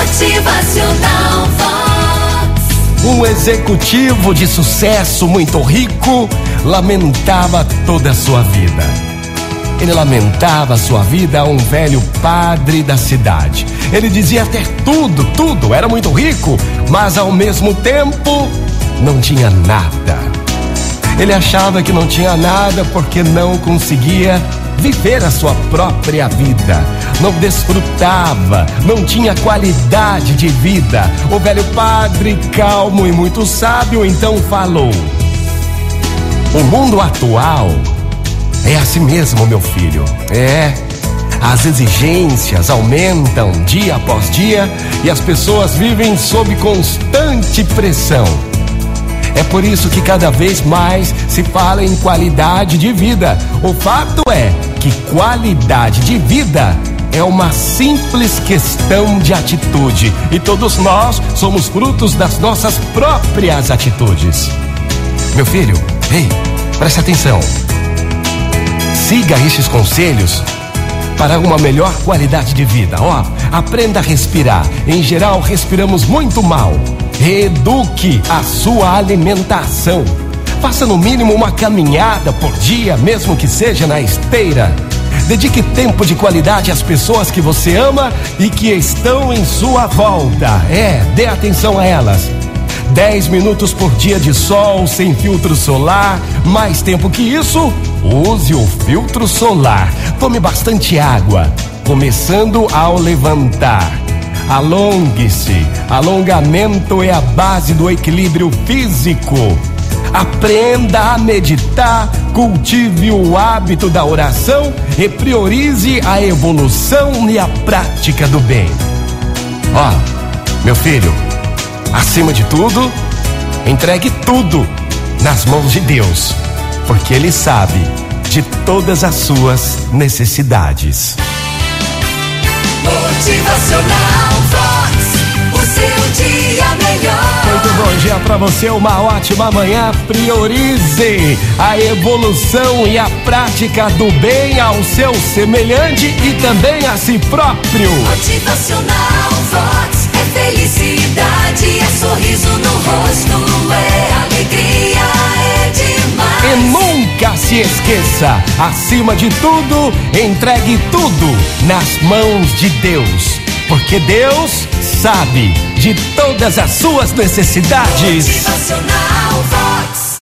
Motivacional Vox. Um executivo de sucesso muito rico lamentava toda a sua vida. Ele lamentava a sua vida a um velho padre da cidade. Ele dizia ter tudo, tudo, era muito rico, mas ao mesmo tempo não tinha nada. Ele achava que não tinha nada porque não conseguia viver a sua própria vida. Não desfrutava, não tinha qualidade de vida. O velho padre, calmo e muito sábio, então falou: O mundo atual é assim mesmo, meu filho. É. As exigências aumentam dia após dia e as pessoas vivem sob constante pressão. É por isso que cada vez mais se fala em qualidade de vida. O fato é que qualidade de vida é uma simples questão de atitude e todos nós somos frutos das nossas próprias atitudes. Meu filho, ei, preste atenção. Siga estes conselhos para uma melhor qualidade de vida. Ó, aprenda a respirar. Em geral, respiramos muito mal. Reeduque a sua alimentação. Faça no mínimo uma caminhada por dia, mesmo que seja na esteira. Dedique tempo de qualidade às pessoas que você ama e que estão em sua volta. É, dê atenção a elas. 10 minutos por dia de sol sem filtro solar. Mais tempo que isso, use o filtro solar. Tome bastante água, começando ao levantar. Alongue-se. Alongamento é a base do equilíbrio físico. Aprenda a meditar, cultive o hábito da oração e priorize a evolução e a prática do bem. Ó, meu filho, acima de tudo, entregue tudo nas mãos de Deus, porque Ele sabe de todas as suas necessidades. Motivacional dia pra você, uma ótima manhã. Priorize a evolução e a prática do bem ao seu semelhante e também a si próprio. Motivacional Vox. É felicidade, é sorriso no rosto, é alegria, é demais. E nunca se esqueça, acima de tudo, entregue tudo nas mãos de Deus, porque Deus sabe de todas as suas necessidades.